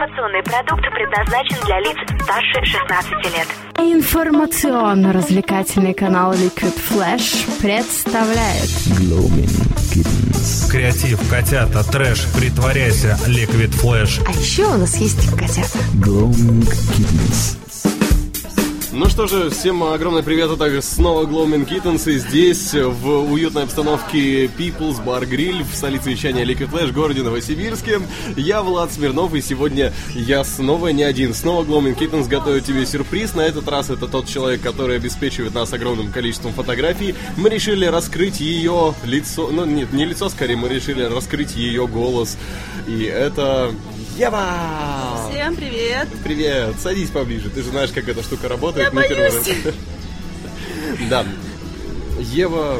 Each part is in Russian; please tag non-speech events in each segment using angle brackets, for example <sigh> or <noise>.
Информационный продукт предназначен для лиц старше 16 лет. Информационно-развлекательный канал Liquid Flash представляет Gloaming Kittens. Креатив, котята, трэш, притворяйся, Liquid Flash. А еще у нас есть котята. Gloaming Kittens. Ну что же, всем огромный привет, это снова Gloaming Kittens, и здесь, в уютной обстановке People's Bar Grill в столице вещания Liquid Flash, городе Новосибирске. Я Влад Смирнов, и сегодня я снова не один. Снова Gloaming Kittens готовит тебе сюрприз. На этот раз это тот человек, который обеспечивает нас огромным количеством фотографий. Мы решили раскрыть ее лицо, ну нет, не лицо, скорее, мы решили раскрыть ее голос. И это Ева! Всем привет! Привет! Садись поближе, ты же знаешь, как эта штука работает. Я Мы первый боюсь. раз- <laughs> Да. Ева,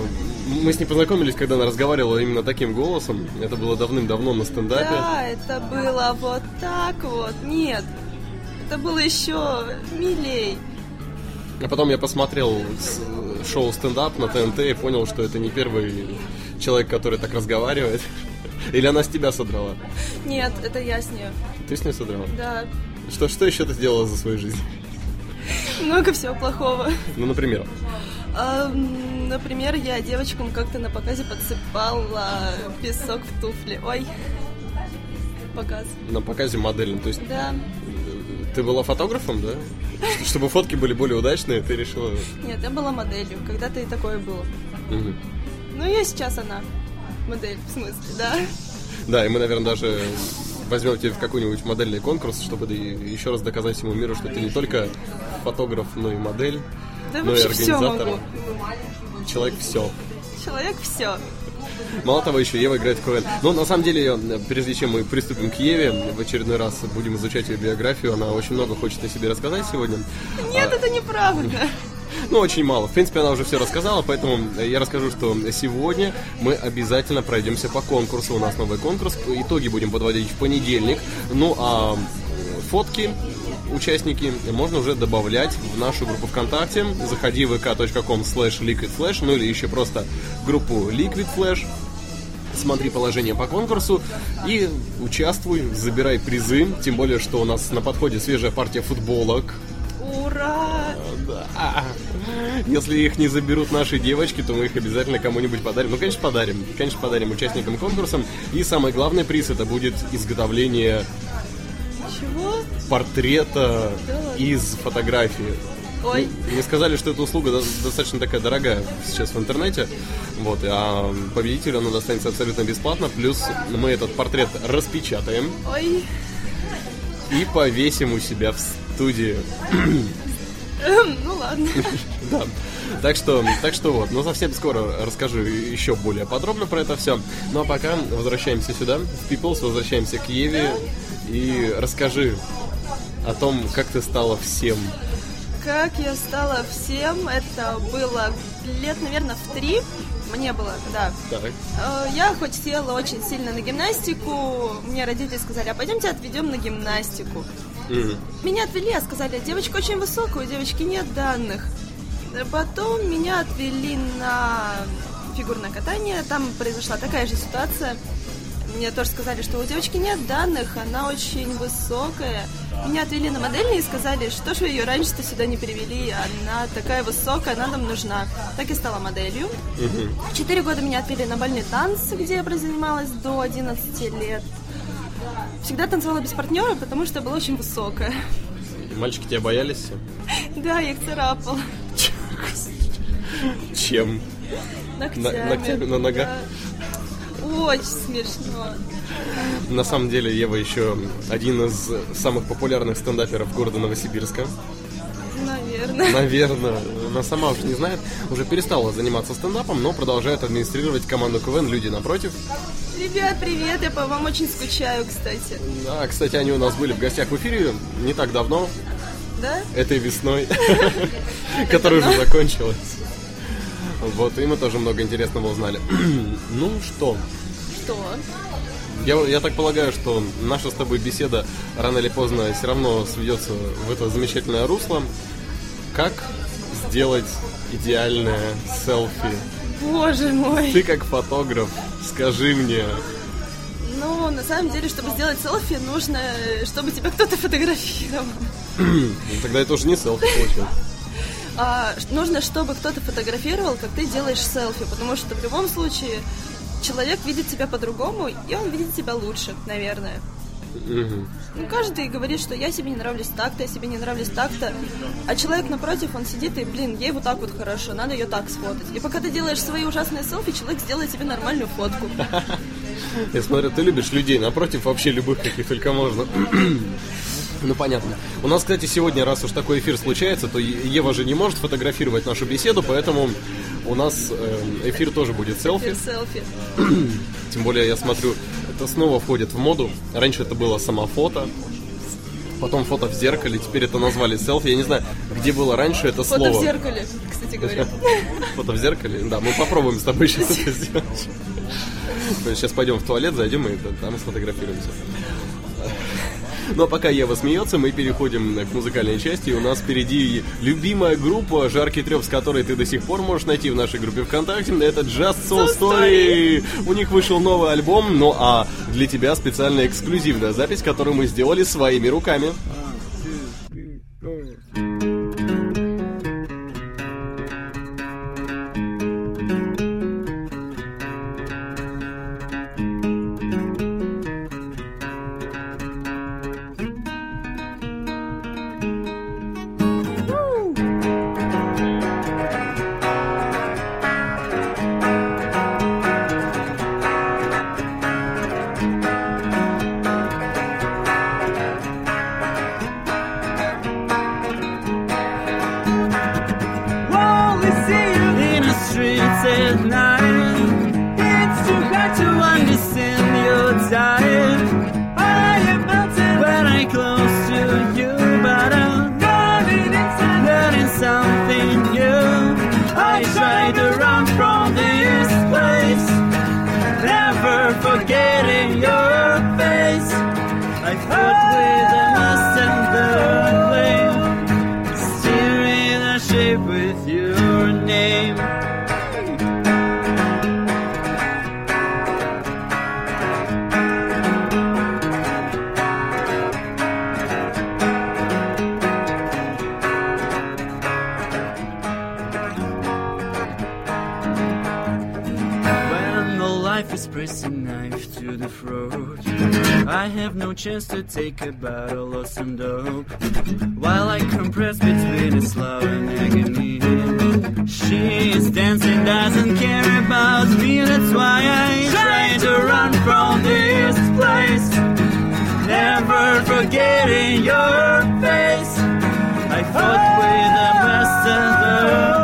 мы с ней познакомились, когда она разговаривала именно таким голосом. Это было давным-давно на стендапе. Да, это было вот так вот. Нет, это было еще милей. А потом я посмотрел шоу стендап на ТНТ и понял, что это не первый человек, который так разговаривает. <laughs> Или она с тебя содрала? Нет, это я с нее. Ты с ней содрала? Да, Что, что еще ты сделала за свою жизнь? много всего плохого. Ну, например. Например, я девочкам как-то на показе подсыпала песок в туфли. Ой, показ. На показе модельном. То есть Да. ты была фотографом, да? Чтобы фотки были более удачные, ты решила... Нет, я была моделью. Когда-то и такое было. Ну, я сейчас она. Модель, в смысле, да. Да, и мы, наверное, даже возьмем тебя в какой-нибудь модельный конкурс, чтобы еще раз доказать всему миру, что ты не только фотограф, но и модель, Да ну и вообще все организатор. могу. Человек все. Человек все. Мало того, еще Ева играет в КВН. Но на самом деле, прежде чем мы приступим к Еве, в очередной раз будем изучать ее биографию. Она очень много хочет о себе рассказать сегодня. Нет, это неправда. Ну, очень мало. В принципе, она уже все рассказала, поэтому я расскажу, что сегодня мы обязательно пройдемся по конкурсу. У нас новый конкурс. Итоги будем подводить в понедельник. Ну, а фотки участники можно уже добавлять в нашу группу ВКонтакте. Заходи в vk.com slash liquidflash, ну или еще просто группу Liquid Flash. Смотри положение по конкурсу и участвуй, забирай призы. Тем более, что у нас на подходе свежая партия футболок. Да. Если их не заберут наши девочки, то мы их обязательно кому-нибудь подарим. Ну, конечно, подарим. Конечно, подарим участникам конкурса. И самый главный приз это будет изготовление Чего? портрета из фотографии. Ой. Мне сказали, что эта услуга до- достаточно такая дорогая сейчас в интернете. Вот, а победителю она достанется абсолютно бесплатно. Плюс мы этот портрет распечатаем Ой. и повесим у себя в студии. <clears throat> <laughs> Ну ладно. <laughs> Да. Так что, так что вот, но совсем скоро расскажу еще более подробно про это все. Ну а пока возвращаемся сюда, в Peoples, возвращаемся к Еве и расскажи о том, как ты стала всем. Как я стала всем, это было лет, наверное, в три. Мне было, да. Так. Э, Я хотела очень сильно на гимнастику. Мне родители сказали, а пойдемте отведем на гимнастику. Мгм. Меня отвели, а сказали, девочка очень высокая, у девочки нет данных. Потом меня отвели на фигурное катание. Там произошла такая же ситуация. Мне тоже сказали, что у девочки нет данных, она очень высокая. Меня отвели на модельный и сказали, что же вы ее раньше-то сюда не перевели, она такая высокая, она нам нужна. Так и стала моделью. Четыре года меня отвели на бальные танцы, где я прозанималась до 11 лет. Всегда танцевала без партнера, потому что была очень высокая. Мальчики тебя боялись? Да, я их царапала. Чем? Ногтями. На- ногтями на ногах? Очень смешно. На самом деле Ева еще один из самых популярных стендаперов города Новосибирска. Наверное. Наверное, она сама уже не знает, уже перестала заниматься стендапом, но продолжает администрировать команду КВН «Люди напротив». Ребят, привет, я по вам очень скучаю, кстати. Да, кстати, они у нас были в гостях в эфире не так давно, Да? этой весной, <laughs> <laughs> которая уже закончилась. Вот, и мы тоже много интересного узнали. <clears throat> Ну что, Что? я, я так полагаю, что наша с тобой беседа рано или поздно все равно сведется в это замечательное русло. Как сделать идеальное селфи? Боже мой. Ты как фотограф, скажи мне, Ну, на самом деле, чтобы сделать селфи, нужно, чтобы тебя кто-то фотографировал. Ну, Тогда это уже не селфи получилось. А, нужно, чтобы кто-то фотографировал, как ты делаешь селфи, потому что в любом случае человек видит тебя по-другому, и он видит тебя лучше, наверное. Ну, каждый говорит, что я себе не нравлюсь так-то, я себе не нравлюсь так-то. А человек напротив, он сидит и, блин, ей вот так вот хорошо, надо ее так сфотать. И пока ты делаешь свои ужасные селфи, человек сделает тебе нормальную фотку. <laughs> Я смотрю, ты любишь людей, напротив вообще любых, каких только можно. <clears throat> Ну, понятно. У нас, кстати, сегодня, раз уж такой эфир случается, то Ева же не может фотографировать нашу беседу, поэтому у нас э, эфир тоже будет селфи. Селфи. <clears throat> Тем более, я смотрю, это снова входит в моду. Раньше это было самофото, потом фото в зеркале, теперь это назвали селфи. Я не знаю, где было раньше это Фото слово. в зеркале, кстати говоря. <laughs> Фото в зеркале? Да, мы попробуем с тобой сейчас это <laughs> сделать. Сейчас пойдем в туалет, зайдем и там сфотографируемся. Ну а пока Ева смеется, мы переходим к музыкальной части. И у нас впереди любимая группа, жаркий треп, с которой ты до сих пор можешь найти в нашей группе ВКонтакте. Это Just Soul Story. У них вышел новый альбом, ну а для тебя специальная эксклюзивная запись, которую мы сделали своими руками. I have no chance to take a battle lost some dope. While I compress between a slow and agony, she is dancing, doesn't care about me. That's why I try to run from this place, never forgetting your face. I fought with the best of the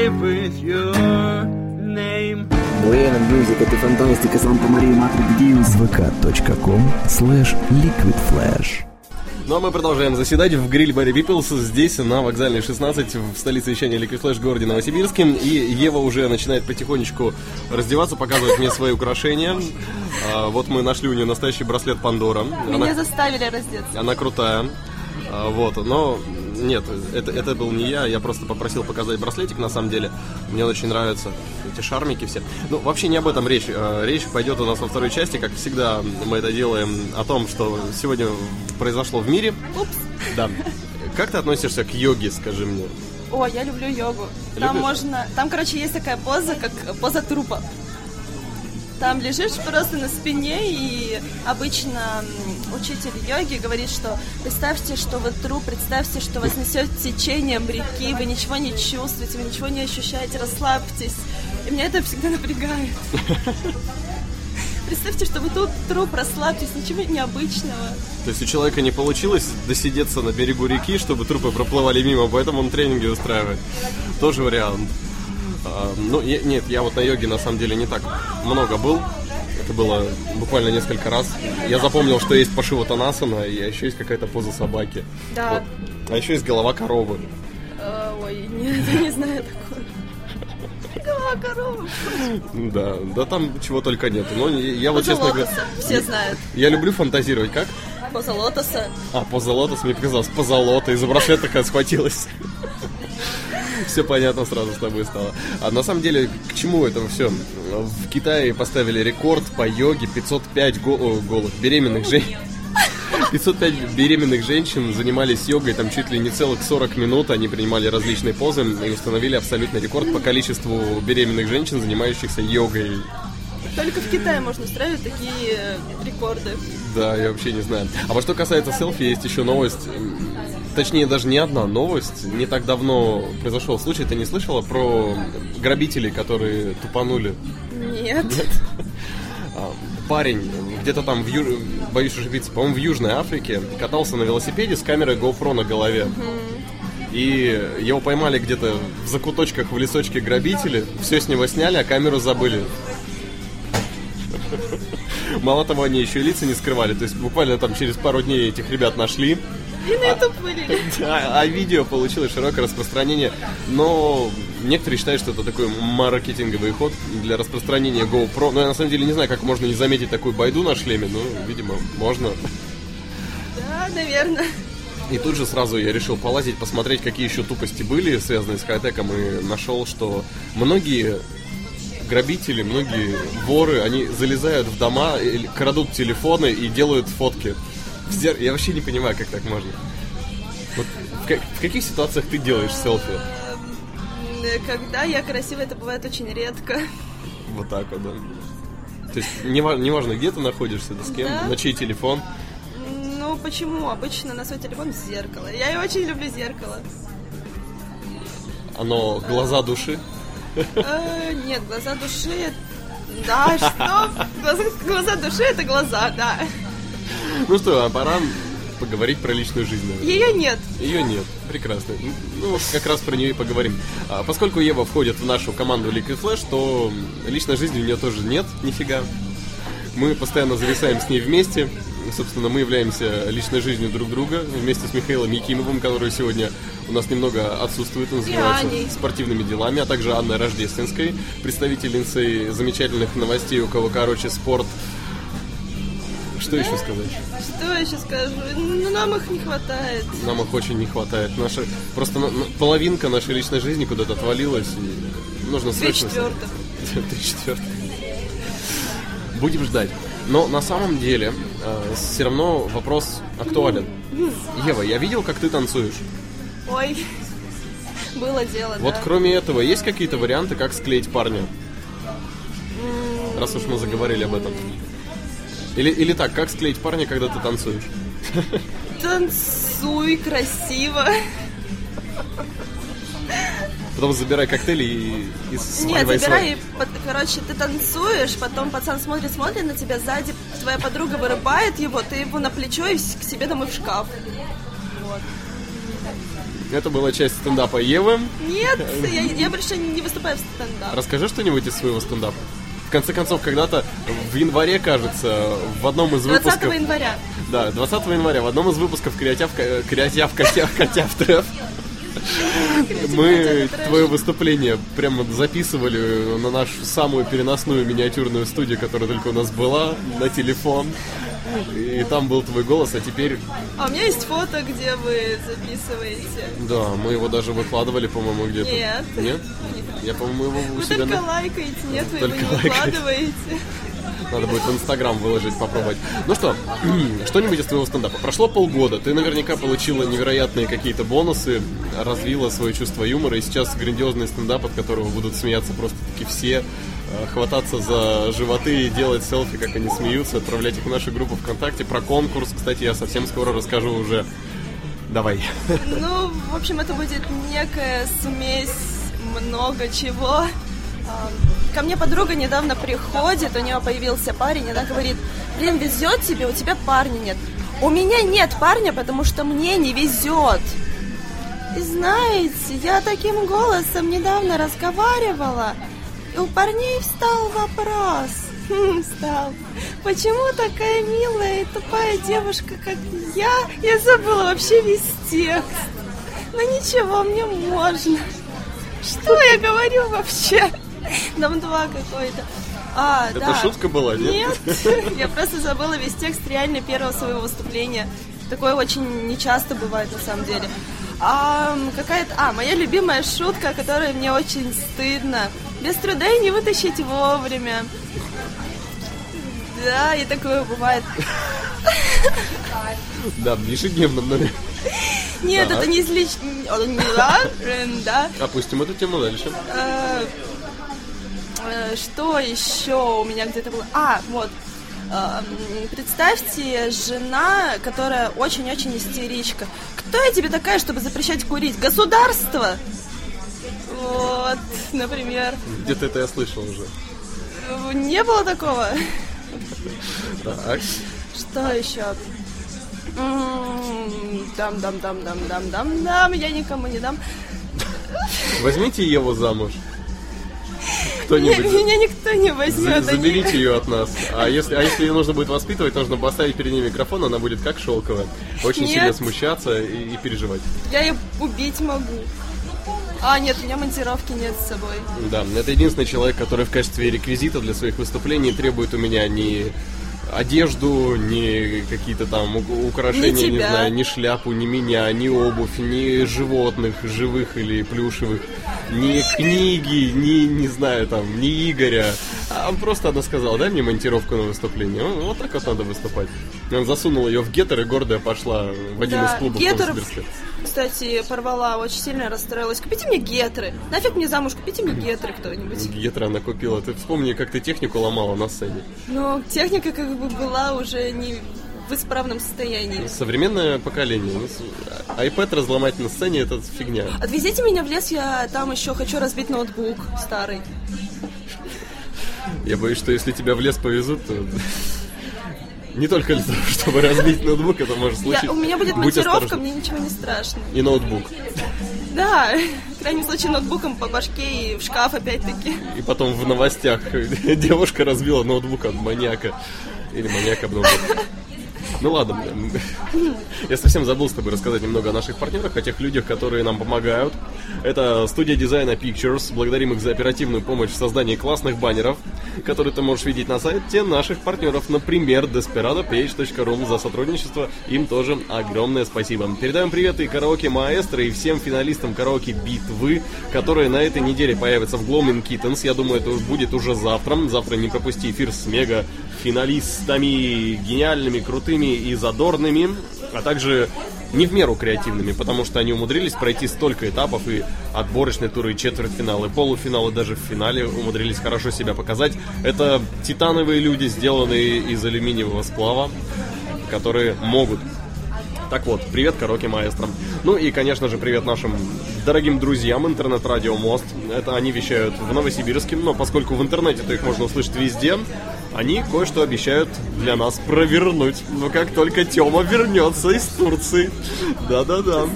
Ship with your name. Музыка, это фантастика, Санта Мария, Матри Дьюс. vk.com slash liquidflash. Ну а мы продолжаем заседать в гриль Барри Пиплс здесь, на вокзальной 16, в столице вещания Liquid Flash в городе Новосибирске. И Ева уже начинает потихонечку раздеваться, показывать мне свои украшения. А, вот мы нашли у нее настоящий браслет Пандора. Меня Она, заставили раздеться. она крутая. А, Вот, но нет, это, это был не я, я просто попросил показать браслетик, на самом деле. Мне очень нравятся эти шармики все. Ну, вообще не об этом речь. А, Речь пойдет у нас во второй части, как всегда мы это делаем, о том, что сегодня произошло в мире. Упс. Да. Как ты относишься к йоге, скажи мне? О, я люблю йогу. Там Любишь? можно... Там, короче, есть такая поза, как поза трупа. Там лежишь просто на спине, и обычно учитель йоги говорит, что представьте, что вы труп, представьте, что вас несет течением реки, вы ничего не чувствуете, вы ничего не ощущаете, расслабьтесь. И меня это всегда напрягает. <laughs> Представьте, что вы тут труп, расслабьтесь, ничего необычного. То есть у человека не получилось досидеться на берегу реки, чтобы трупы проплывали мимо, поэтому он тренинги устраивает. Тоже вариант. А, ну, я- нет, я вот на йоге на самом деле не так много был. Это было буквально несколько раз. Я запомнил, что есть пошива Танасана, и еще есть какая-то поза собаки. Да. Вот. А еще есть голова коровы. Э, Ой, нет, я не знаю такое. Голова коровы. Да, да там чего только нет. Но я я вот Поза честно говоря... лотоса, все знают. Я люблю фантазировать. Как? Поза лотоса. А, позолота, мне показалось, позолота, из-за браслета такая схватилась. <laughs> Все понятно сразу с тобой стало. А на самом деле, к чему это все? В Китае поставили рекорд по йоге 505 го- о, голых беременных женщин. 505 <laughs> беременных женщин занимались йогой там чуть ли не целых 40 минут. Они принимали различные позы и установили абсолютный рекорд по количеству беременных женщин, занимающихся йогой. Только в Китае можно устраивать такие э, рекорды. Да, я вообще не знаю. А вот что касается селфи, есть еще новость. Точнее, даже не одна новость. Не так давно произошел случай, ты не слышала про грабителей, которые тупанули? Нет. А, Парень где-то там в Ю... боюсь ошибиться, по-моему, в Южной Африке катался на велосипеде с камерой GoPro на голове. И его поймали где-то в закуточках в лесочке грабители, все с него сняли, а камеру забыли. Мало того, они еще и лица не скрывали. То есть буквально там через пару дней этих ребят нашли. И на YouTube вылили. А, а видео получилось широкое распространение. Но некоторые считают, что это такой маркетинговый ход для распространения GoPro. Но я на самом деле не знаю, как можно не заметить такую байду на шлеме. Ну, видимо, можно. Да, наверное. И тут же сразу я решил полазить, посмотреть, какие еще тупости были, связанные с хай-теком, и нашел, что многие грабители, многие воры, они залезают в дома, крадут телефоны и делают фотки. В зер- Я вообще не понимаю, как так можно. Вот в, ка- в каких ситуациях ты делаешь селфи? Э, Когда я красивая, это бывает очень редко. Вот так вот, да. То есть нева- неважно, где ты находишься, да с кем, Да. на чей телефон. Ну, почему? Обычно на свой телефон зеркало. Я и очень люблю зеркало. Оно глаза души. Э, Нет, глаза души... Да, что? Глаза души это глаза, да. Ну что, а пора поговорить про личную жизнь. наверное. Ее нет. Ее нет. Прекрасно. Ну, как раз про нее и поговорим. А, поскольку Ева входит в нашу команду Liquid Flash, то личной жизни у нее тоже нет, нифига. Мы постоянно зависаем с ней вместе. Собственно, мы являемся личной жизнью друг друга вместе с Михаилом Якимовым, который сегодня у нас немного отсутствует, он занимается спортивными делами, а также Анной Рождественской, представительницей замечательных новостей, у кого, короче, спорт. Что еще сказать? Что сейчас скажу? Ну, нам их не хватает. Нам их очень не хватает. Наша, просто на- на- половинка нашей личной жизни куда-то отвалилась. И нужно срочно... четвертых. Три <laughs> четвертых. Будем ждать. Но на самом деле все равно вопрос актуален. Ева, я видел, как ты танцуешь. Ой, было дело, Вот да. кроме этого, есть какие-то варианты, как склеить парня? Раз уж мы заговорили об этом. Или, или так, как склеить парня, когда ты танцуешь? Танцуй красиво. Потом забирай коктейли и, и Нет, забирай, под- короче, ты танцуешь, потом пацан смотрит, смотрит на тебя сзади, твоя подруга вырубает его, ты его на плечо и к себе домой в шкаф. Это была часть стендапа Евы. Нет, я, я больше не выступаю в стендап. Расскажи что-нибудь из своего стендапа. В конце концов, когда-то в январе, кажется, в одном из 20 выпусков... января. Да, 20 января в одном из выпусков Креатив, Креатив, Котяв, Котяв Треф мы твое выступление прямо записывали на нашу самую переносную миниатюрную студию, которая только у нас была, на телефон. И там был твой голос, а теперь... А у меня есть фото, где вы записываете. Да, мы его даже выкладывали, по-моему, где-то. Нет. Нет? Я, по-моему, его у Вы себя... только на- лайкаете, нет, вы Только его не лайкаете. выкладываете. Надо будет в Инстаграм выложить, попробовать. Ну что, <clears throat> что-нибудь из твоего стендапа. Прошло полгода, ты наверняка получила невероятные какие-то бонусы, развила свое чувство юмора, и сейчас грандиозный стендап, от которого будут смеяться просто-таки все, э, хвататься за животы и делать селфи, как они смеются, отправлять их в нашу группу ВКонтакте. Про конкурс, кстати, я совсем скоро расскажу уже. Давай. <laughs> Ну, в общем, это будет некая смесь много чего. Ко мне подруга недавно приходит, у нее появился парень, и она говорит, блин, везет тебе, у тебя парня нет. У меня нет парня, потому что мне не везет. И знаете, я таким голосом недавно разговаривала, и у парней встал вопрос. Хм, Встал. Почему такая милая и тупая девушка, как я? Я забыла вообще весь текст. Ну ничего, мне можно. Что я говорю вообще? Дом 2 какой-то. А, Это да. шутка была, нет? Нет, я просто забыла весь текст реально первого своего выступления. Такое очень нечасто бывает на самом деле. А, какая-то... А, моя любимая шутка, которой мне очень стыдно. Без труда и не вытащить вовремя. Да, и такое бывает. Да, в ежедневном номере. Нет, это не из лич... Да, да. Опустим эту тему дальше. Э, э, Что еще у меня где-то было? А, вот. Эм, Представьте, жена, которая очень-очень истеричка. Кто я тебе такая, чтобы запрещать курить? Государство! Вот, например. Где-то это я слышал уже. Э, Не было такого. Так. Что еще? Дам, дам, дам, дам, дам, дам, дам. Я никому не дам. Возьмите Еву замуж. Не- Кто-нибудь. Меня никто не возьмет. Заберите ее от нас. А если, а если ее нужно будет воспитывать, нужно поставить перед ней микрофон, она будет как шелковая. Очень Нет. сильно смущаться и, и переживать. Я ее убить могу. А, нет, у меня монтировки нет с собой. Да, это единственный человек, который в качестве реквизита для своих выступлений требует у меня ни одежду, ни какие-то там украшения, Ни не тебя. знаю, ни шляпу, ни меня, ни обувь, ни животных, живых или плюшевых, ни книги, ни, не знаю, там, ни Игоря. А просто она сказала, дай мне монтировку на выступление. Ну, вот так вот надо выступать. Он засунул ее в гетер, и гордая пошла в один Да, из клубов гетер, Новосибирска. Кстати, порвала, очень сильно расстроилась. Купите мне гетры. Нафиг мне замуж, купите мне гетры кто-нибудь. Гетер она купила. Ты вспомни, как ты технику ломала на сцене. Но техника как бы была уже не в исправном состоянии. Современное поколение. Ну, с- iPad разломать на сцене это фигня. Отвезите меня в лес, я там еще хочу разбить ноутбук старый. Я боюсь, что если тебя в лес повезут, то не только для того, чтобы разбить ноутбук, это может Я- случиться. у меня будет Будь монтировка, осторожен. мне ничего не страшно. И ноутбук. Да, в крайнем случае ноутбуком по башке и в шкаф опять-таки. И потом в новостях <laughs> девушка разбила ноутбук от маньяка. Или маньяк об ноутбук. Ну ладно, я совсем забыл с тобой рассказать немного о наших партнерах, о тех людях, которые нам помогают. Это студия дизайна Pictures. Благодарим их за оперативную помощь в создании классных баннеров, которые ты можешь видеть на сайте наших партнеров, например, desperadopage.ru. За сотрудничество им тоже огромное спасибо. Передаем привет и караоке Маэстро, и всем финалистам караоке Битвы, которые на этой неделе появятся в Gloaming Kittens. Я думаю, это будет уже завтра. Завтра не пропусти эфир с мега финалистами, гениальными, крутыми и задорными, а также не в меру креативными, потому что они умудрились пройти столько этапов и отборочные туры, и четвертьфиналы, полуфиналы, даже в финале умудрились хорошо себя показать. Это титановые люди, сделанные из алюминиевого сплава, которые могут так вот, привет, Караоке Маэстро. Ну и, конечно же, привет нашим дорогим друзьям интернет-радио Мост. Это они вещают в Новосибирске, но поскольку в интернете-то их можно услышать везде, они кое-что обещают для нас провернуть. Но как только Тёма вернется из Турции. Да-да-да.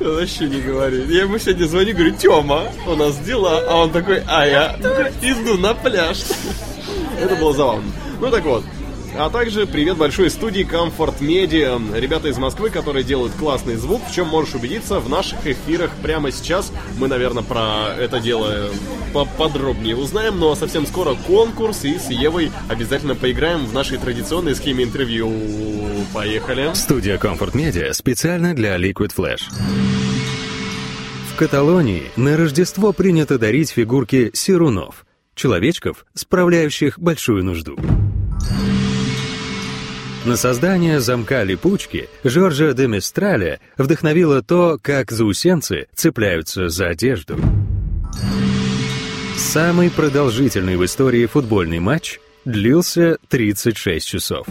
Вообще не говори. Я ему сегодня звоню, говорю, Тёма, у нас дела. А он такой, а я иду на пляж. Это было забавно. Ну так вот, А также привет большой студии Comfort Media. Ребята из Москвы, которые делают классный звук, в чем можешь убедиться в наших эфирах прямо сейчас. Мы, наверное, про это дело поподробнее узнаем, но совсем скоро конкурс, и с Евой обязательно поиграем в нашей традиционной схеме интервью. Поехали. Студия Comfort Media специально для Liquid Flash. В Каталонии на Рождество принято дарить фигурки сирунов, человечков, справляющих большую нужду. На создание замка липучки Жоржа де Мистраля вдохновило то, как заусенцы цепляются за одежду. Самый продолжительный в истории футбольный матч длился 36 часов.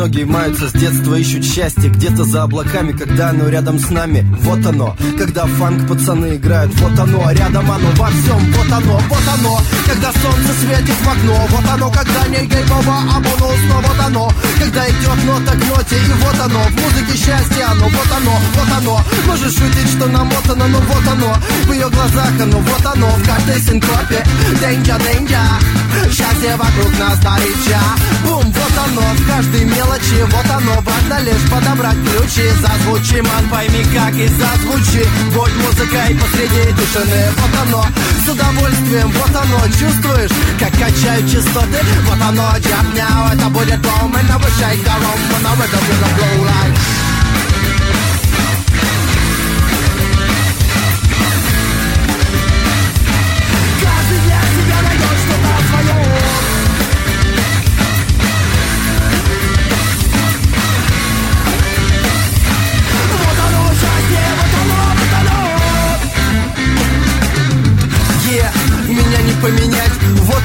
Многие маются с детства, ищут счастье Где-то за облаками, когда оно рядом с нами. Вот оно, когда фанк пацаны играют Вот оно, а рядом оно во всем Вот оно, вот оно, когда солнце светит в окно Вот оно, когда не геймово, а бонус Но вот оно, когда идет нота к ноте И вот оно, в музыке счастье оно Вот оно, вот оно, можешь шутить, что намотано Но вот оно, в ее глазах оно Вот оно, в каждой синкопе Danger, danger Счастье вокруг нас горяча Бум, вот оно, в каждой мелочи Вот оно, важно лишь подобрать ключи. Зазвучи, ман, пойми как и зазвучи. Будь музыкой посреди тишины Вот оно, с удовольствием, вот оно Чувствуешь, как качают частоты. Вот оно, джапняу, это будет бом And I wish I got on when I wake up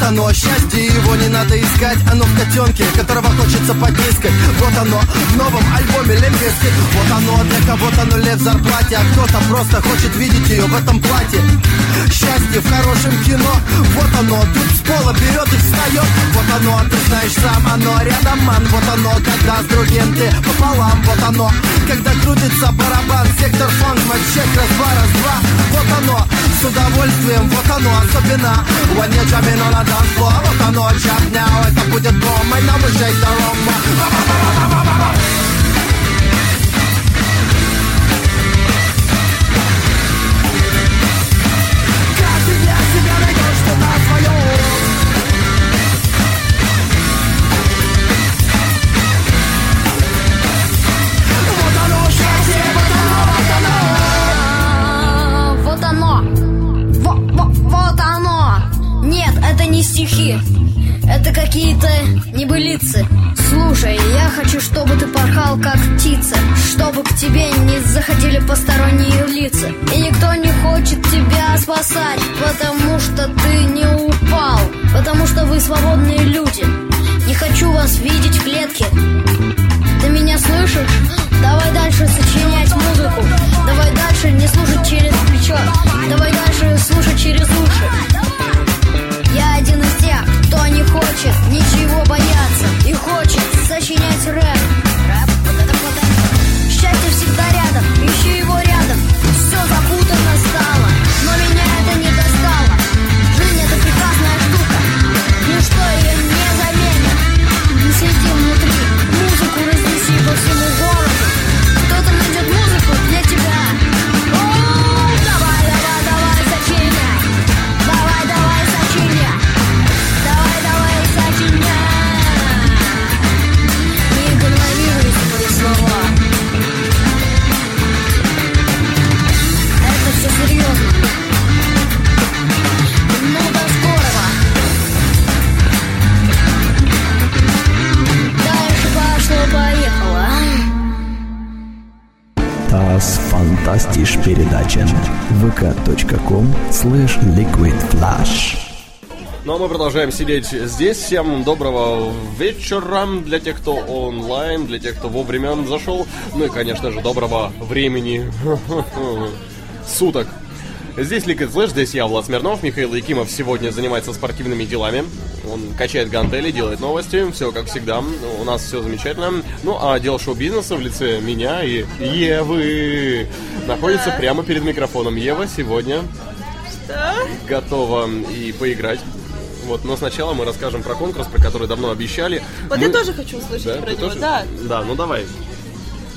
оно, счастье, его не надо искать. Оно в котенке, которого хочется потискать Вот оно, в новом альбоме Лембиски Вот оно, для кого-то оно лев в зарплате. А кто-то просто хочет видеть ее в этом платье. Счастье в хорошем кино. Вот оно, тут с пола берет и встает Вот оно, ты знаешь сам, оно рядом, ман. Вот оно, когда с другим ты пополам. Вот оно, когда крутится барабан. Сектор фанк, матчек, раз, два, раз, два. Вот оно, с удовольствием, вот оно особенно. When you're jamming on a dance floor Вот оно, jump now, это будет бомба And I will стихи. Это какие-то небылицы. Слушай, я хочу, чтобы ты порхал как птица, чтобы к тебе не заходили посторонние лица. И никто не хочет тебя спасать, потому что ты не упал, потому что вы свободные люди. Не хочу вас видеть в клетке. Ты меня слышишь? Давай дальше сочинять музыку. Давай дальше не слушать через плечо. Давай дальше слушать через уши. Хочет ничего бояться и хочет сочинять рэп. vk.com slash liquidflash Ну а мы продолжаем сидеть здесь. Всем доброго вечера для тех, кто онлайн, для тех, кто вовремя зашел. Ну и, конечно же, доброго времени <laughs> суток. Здесь Liquid Flash, здесь я, Влад Смирнов. Михаил Якимов сегодня занимается спортивными делами. Он качает гантели, делает новости. Все как всегда. У нас все замечательно. Ну, а отдел шоу-бизнеса в лице меня и Евы находится прямо перед микрофоном. Ева сегодня Что? готова и поиграть. Вот, но сначала мы расскажем про конкурс, про который давно обещали. Вот Мы- я тоже хочу услышать Да, про него. тоже? Да. Да, ну давай.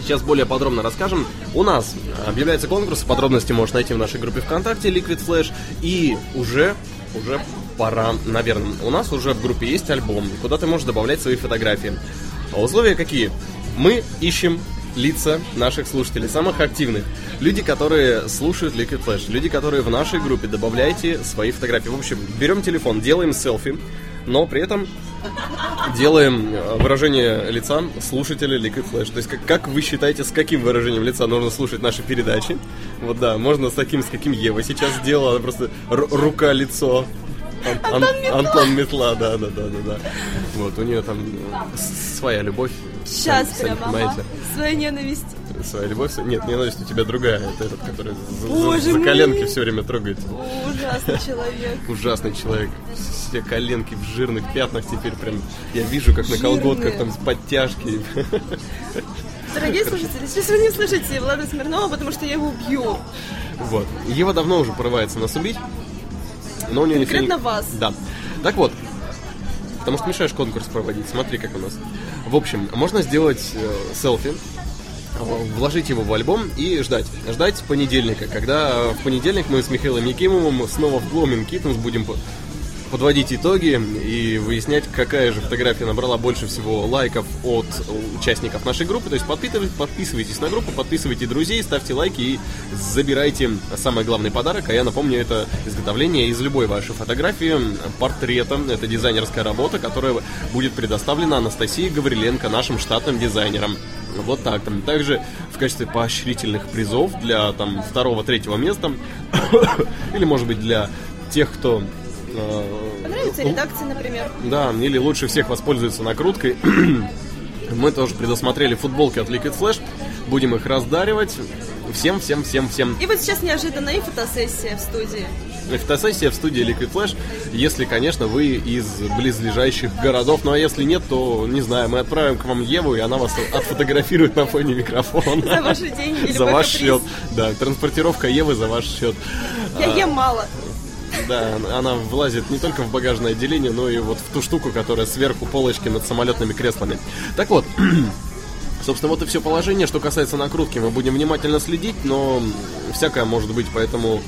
Сейчас более подробно расскажем. У нас объявляется конкурс, подробности можешь найти в нашей группе ВКонтакте Liquid Flash. И уже, уже пора, наверное, у нас уже в группе есть альбом, куда ты можешь добавлять свои фотографии. А условия какие? Мы ищем лица наших слушателей, самых активных. Люди, которые слушают Liquid Flash, люди, которые в нашей группе, добавляйте свои фотографии. В общем, берем телефон, делаем селфи, но при этом делаем э, выражение лица слушателя Liquid Flash. То есть, как, как вы считаете, с каким выражением лица нужно слушать наши передачи? Вот да, можно с таким, с каким Ева сейчас сделала, она просто ру- рука-лицо. Ан- Ан- Антон Метла, да, да, да, да, да. Вот, у нее там э, своя любовь. Сейчас Сами- сами прям, ага. Своя ненависть. Своя любовь. Нет, ненависть у тебя другая. Это этот, который за- за, за коленки все время трогает. Ужасный человек. Ужасный человек. Все коленки в жирных пятнах теперь прям. Я вижу, как на Жирные. колготках там подтяжки. Дорогие слушатели, сейчас вы не слышите Влада Смирнова, потому что я его убью. Вот. Ева давно уже порывается нас убить. Но у нее не всё Конкретно не- вас. Да. Так вот. Потому что мешаешь конкурс проводить. Смотри, как у нас. В общем, можно сделать э, селфи, вложить его в альбом и ждать. Ждать понедельника, когда в понедельник мы с Михаилом Якимовым снова в Blooming Kittens будем по- подводить итоги и выяснять, какая же фотография набрала больше всего лайков от участников нашей группы. То есть подпитывай- подписывайтесь на группу, подписывайте друзей, ставьте лайки и забирайте самый главный подарок. А я напомню, это изготовление из любой вашей фотографии портрета. Это дизайнерская работа, которая будет предоставлена Анастасии Гавриленко, нашим штатным дизайнером. Вот так. Там также в качестве поощрительных призов для там второго-третьего места <coughs> или, может быть, для тех, кто э, Понравится редакция, например. да, или лучше всех воспользуется накруткой. <coughs> Мы тоже предусмотрели футболки от Liquid Flash. Будем их раздаривать. Всем, всем, всем, всем. И вот сейчас неожиданно и фотосессия в студии. Фотосессия в студии Liquid Flash, если, конечно, вы из близлежащих городов. Ну а если нет, то, не знаю, мы отправим к вам Еву, и она вас отфотографирует на фоне микрофона. За ваши деньги, За ваш счет. Да, транспортировка Евы за ваш счет. Я А, ем мало. Да, она влазит не только в багажное отделение, но и вот в ту штуку, которая сверху полочки над самолетными креслами. Так вот, <clears throat> собственно, вот и все положение. Что касается накрутки, мы будем внимательно следить, но всякое может быть, поэтому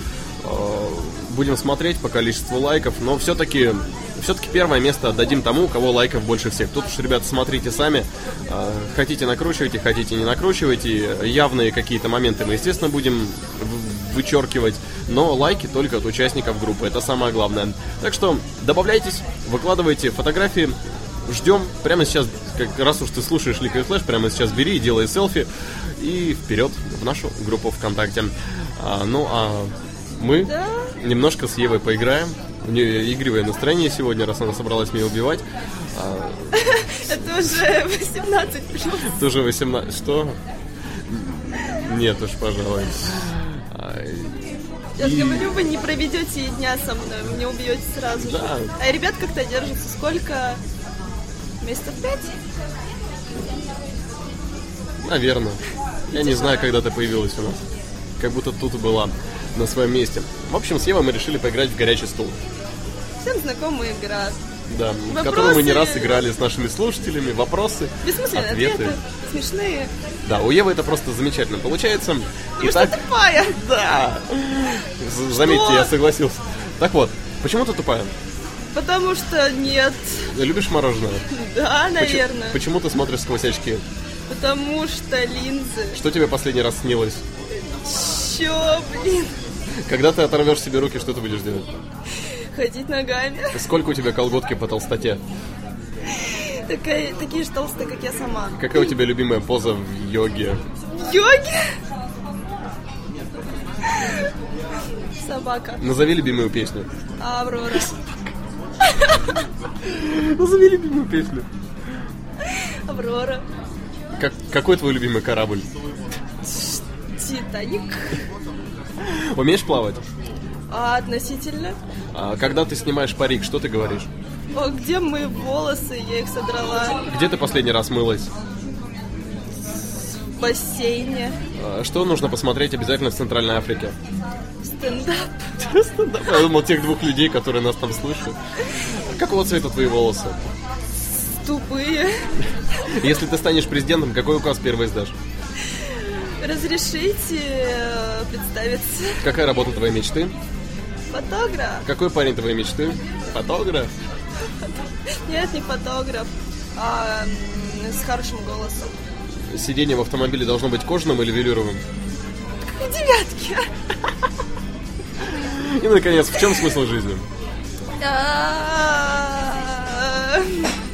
э, будем смотреть по количеству лайков, но все-таки все-таки первое место отдадим тому, у кого лайков больше всех. Тут уж, ребята, смотрите сами. Э, Хотите накручивайте, хотите не накручивайте. Явные какие-то моменты мы, естественно, будем вычеркивать. Но лайки только от участников группы. Это самое главное. Так что добавляйтесь, выкладывайте фотографии. Ждем. Прямо сейчас, как раз уж ты слушаешь Liquid Flash, прямо сейчас бери и делай селфи. И вперед в нашу группу ВКонтакте. А, ну а мы Да. немножко с Евой поиграем. У нее игривое настроение сегодня, раз она собралась меня убивать. А, <laughs> Это уже 18 плюс. ты уже 18... Что? Нет уж, пожалуй. Я же говорю, вы не проведете и дня со мной, вы меня убьете сразу же. Да. А ребят как-то держатся сколько? Месяцев пять? Наверное. Я не знаю, когда ты появилась у нас. Как будто тут и была на своем месте. В общем, с Евой мы решили поиграть в горячий стул. Всем знакомая игра. Да, в Вопросы. которую мы не раз играли с нашими слушателями. Вопросы, Бессмысленные ответы. ответы, смешные. Да, у Евы это просто замечательно получается. Потому что Итак, тупая. <laughs> да. Заметьте, я согласился. Так вот, почему ты тупая? Потому что нет. Любишь мороженое? Да, Почему- наверное. Почему ты смотришь сквозь очки? Потому что линзы. Что тебе последний раз снилось? Чё, блин? Когда ты оторвешь себе руки, что ты будешь делать? Ходить ногами. Сколько у тебя колготки по толстоте? Такая, такие же толстые, как я сама. Какая у тебя любимая поза в йоге? Йоги? Собака. Назови любимую песню. Аврора. Назови любимую песню. Аврора. Как, какой твой любимый корабль? Титаник. Умеешь плавать? А относительно? А когда ты снимаешь парик, что ты говоришь? О, где мои волосы? Я их содрала Где ты последний раз мылась? в бассейне. А, Что нужно посмотреть обязательно в Центральной Африке? Стендап. <laughs> Стендап. Я думал, тех двух людей, которые нас там слышат. Какого цвета твои волосы? Тупые. Если ты станешь президентом, какой указ первый сдашь? Разрешите э, представиться. Какая работа твоей мечты? Фотограф. Какой парень твоей мечты? Фотограф? Нет, не фотограф. А с хорошим голосом. Сиденье в автомобиле должно быть кожаным или велюровым? Как в девятке. И, наконец, в чем смысл жизни?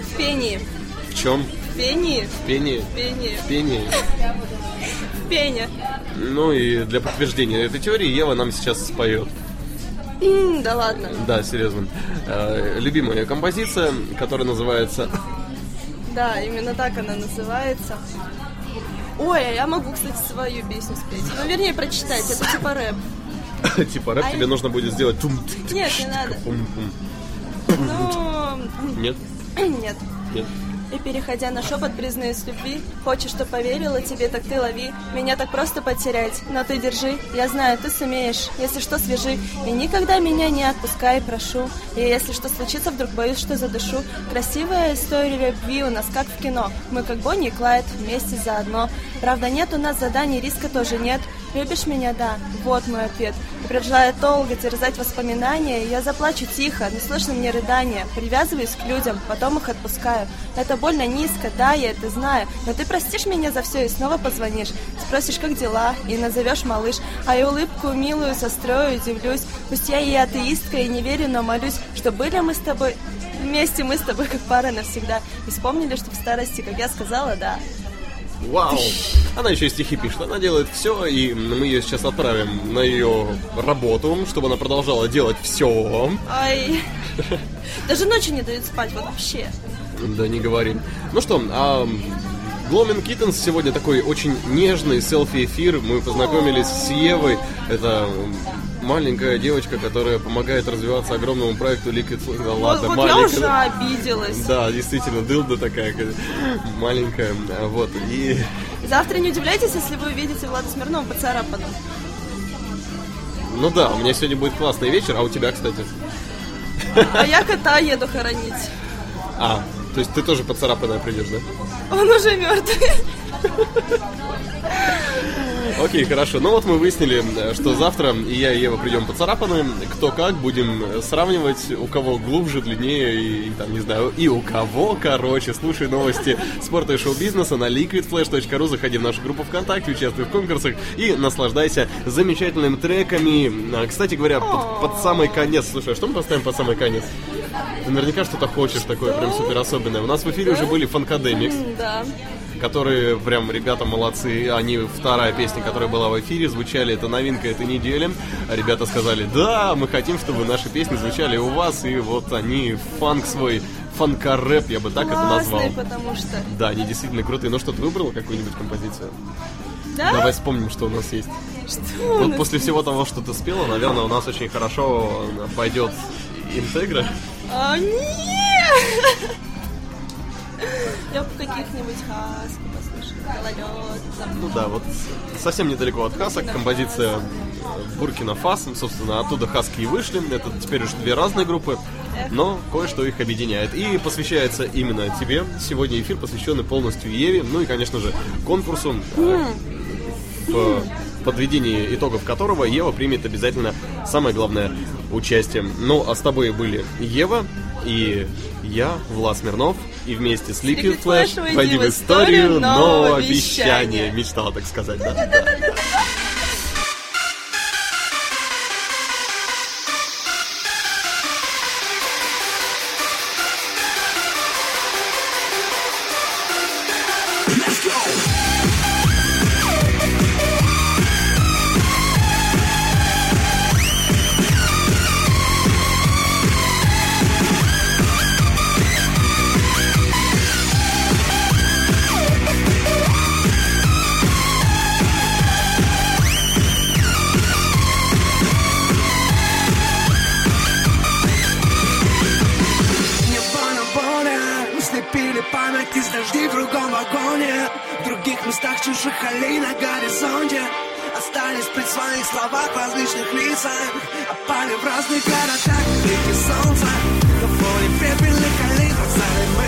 В пении. В чем? В пении. В пении? В пении. В пении. В пене. Ну и для подтверждения этой теории Ева нам сейчас споет. М, Да ладно. Да, серьезно. Э, Любимая композиция, которая называется Да, именно так она называется. Ой, а я могу, кстати, свою песню спеть. Ну, вернее, прочитать. Это типа рэп. <laughs> типа рэп, А тебе нужно будет сделать Нет, не надо. Ну, Нет? <clears throat> нет. Нет. И переходя на шепот, признаюсь любви Хочешь, что поверила тебе, так ты лови Меня так просто потерять, но ты держи Я знаю, ты сумеешь, если что, свяжи И никогда меня не отпускай, прошу И если что случится, вдруг боюсь, что задушу Красивая история любви у нас как в кино Мы как Бонни и Клайд, вместе заодно Правда, нет у нас заданий, риска тоже нет Любишь меня, да? Вот мой ответ. И продолжая долго терзать воспоминания, я заплачу тихо, не слышно мне рыдания. Привязываюсь к людям, потом их отпускаю. Это больно низко, да, я это знаю. Но ты простишь меня за все и снова позвонишь. Спросишь, как дела, и назовешь малыш. А я улыбку милую сострою, удивлюсь. Пусть я и атеистка, и не верю, но молюсь, что были мы с тобой... Вместе мы с тобой как пара навсегда. И вспомнили, что в старости, как я сказала, да. Вау! Она еще и стихи пишет. Она делает все, и мы ее сейчас отправим на ее работу, чтобы она продолжала делать все. Ай, даже ночью не дают спать, вот вообще. Да не говори. Ну что, а Gloaming Kittens сегодня такой очень нежный селфи-эфир. Мы познакомились с Евой. Это маленькая девочка, которая помогает развиваться огромному проекту Liquid Flash. Да Вот, ладно, вот я маленькая. уже обиделась. Да, действительно, дылда такая маленькая. Вот. И Завтра не удивляйтесь, если вы увидите Влада Смирнова поцарапанным. ну да, у меня сегодня будет классный вечер, а у тебя, кстати. А я кота еду хоронить. А, то есть ты тоже поцарапанная придешь, да? Он уже мертвый. Окей, хорошо. Ну вот мы выяснили, что завтра и я, и Ева придем поцарапанные. Кто как, будем сравнивать, у кого глубже, длиннее, и, и там, не знаю, и у кого, короче. Слушай новости спорта и шоу-бизнеса на liquidflash.ru. Заходи в нашу группу ВКонтакте, участвуй в конкурсах и наслаждайся замечательными треками. А, Кстати говоря, под, под самый конец, слушай, а что мы поставим под самый конец? Наверняка что-то хочешь такое прям супер особенное. У нас в эфире уже были Фанкадемикс Да. которые прям ребята молодцы. Они вторая песня, которая была в эфире, звучали. Это новинка этой недели. Ребята сказали, да, мы хотим, чтобы наши песни звучали у вас. И вот они фанк свой, фанкорэп, я бы так это назвал. Классный, потому что... Да, они действительно крутые. Ну что, ты выбрала какую-нибудь композицию? Да? Давай вспомним, что у нас есть. Что Вот после всего того, что ты спела, наверное, у нас очень хорошо пойдет интегра. А, нет! Я бы каких-нибудь хаску послушала, гололед. Ну да, вот совсем недалеко от Хасок композиция Буркина Фас, собственно, оттуда Хаски и вышли. Это теперь уже две разные группы, но кое-что их объединяет. И посвящается именно тебе. Сегодня эфир посвященный полностью Еве, ну и, конечно же, конкурсу, э, в подведении итогов которого Ева примет обязательно самое главное участие. Ну, а с тобой были Ева и я, Влад Смирнов, и вместе с Liquid Flash войди в историю нового вещания. Мечтала так сказать, да. that attack, take I leave outside in my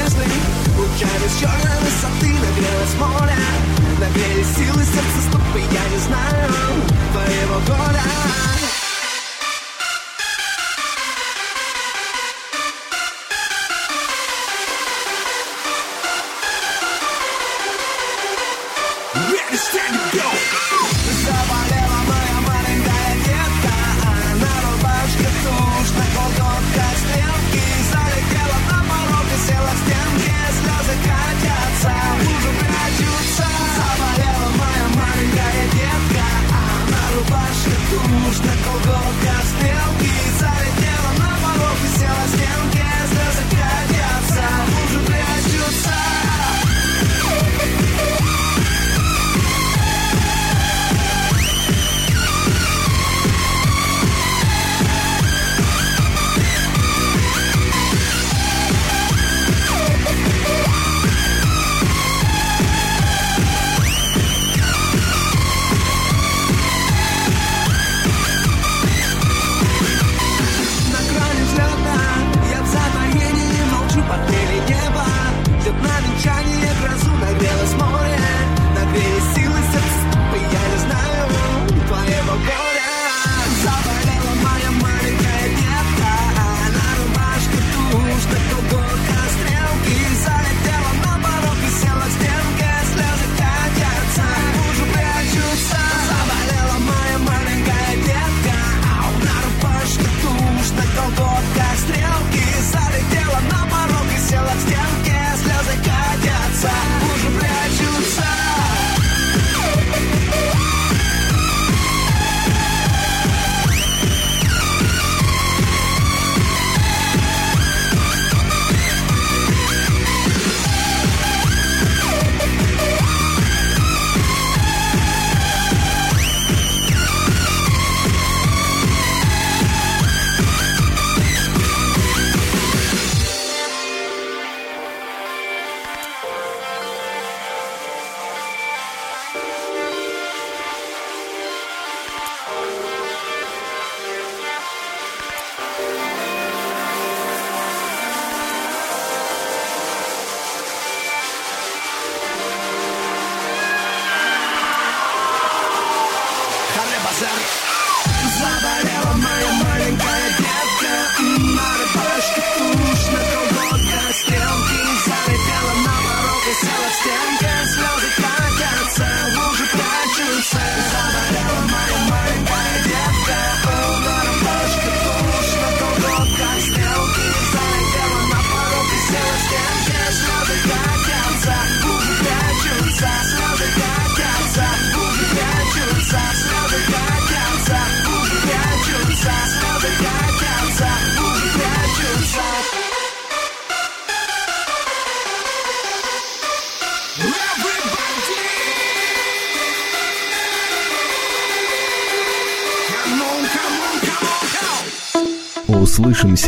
something, I get small act.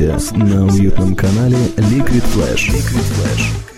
Слушайте на уютном канале Liquid Flash. Liquid Flash.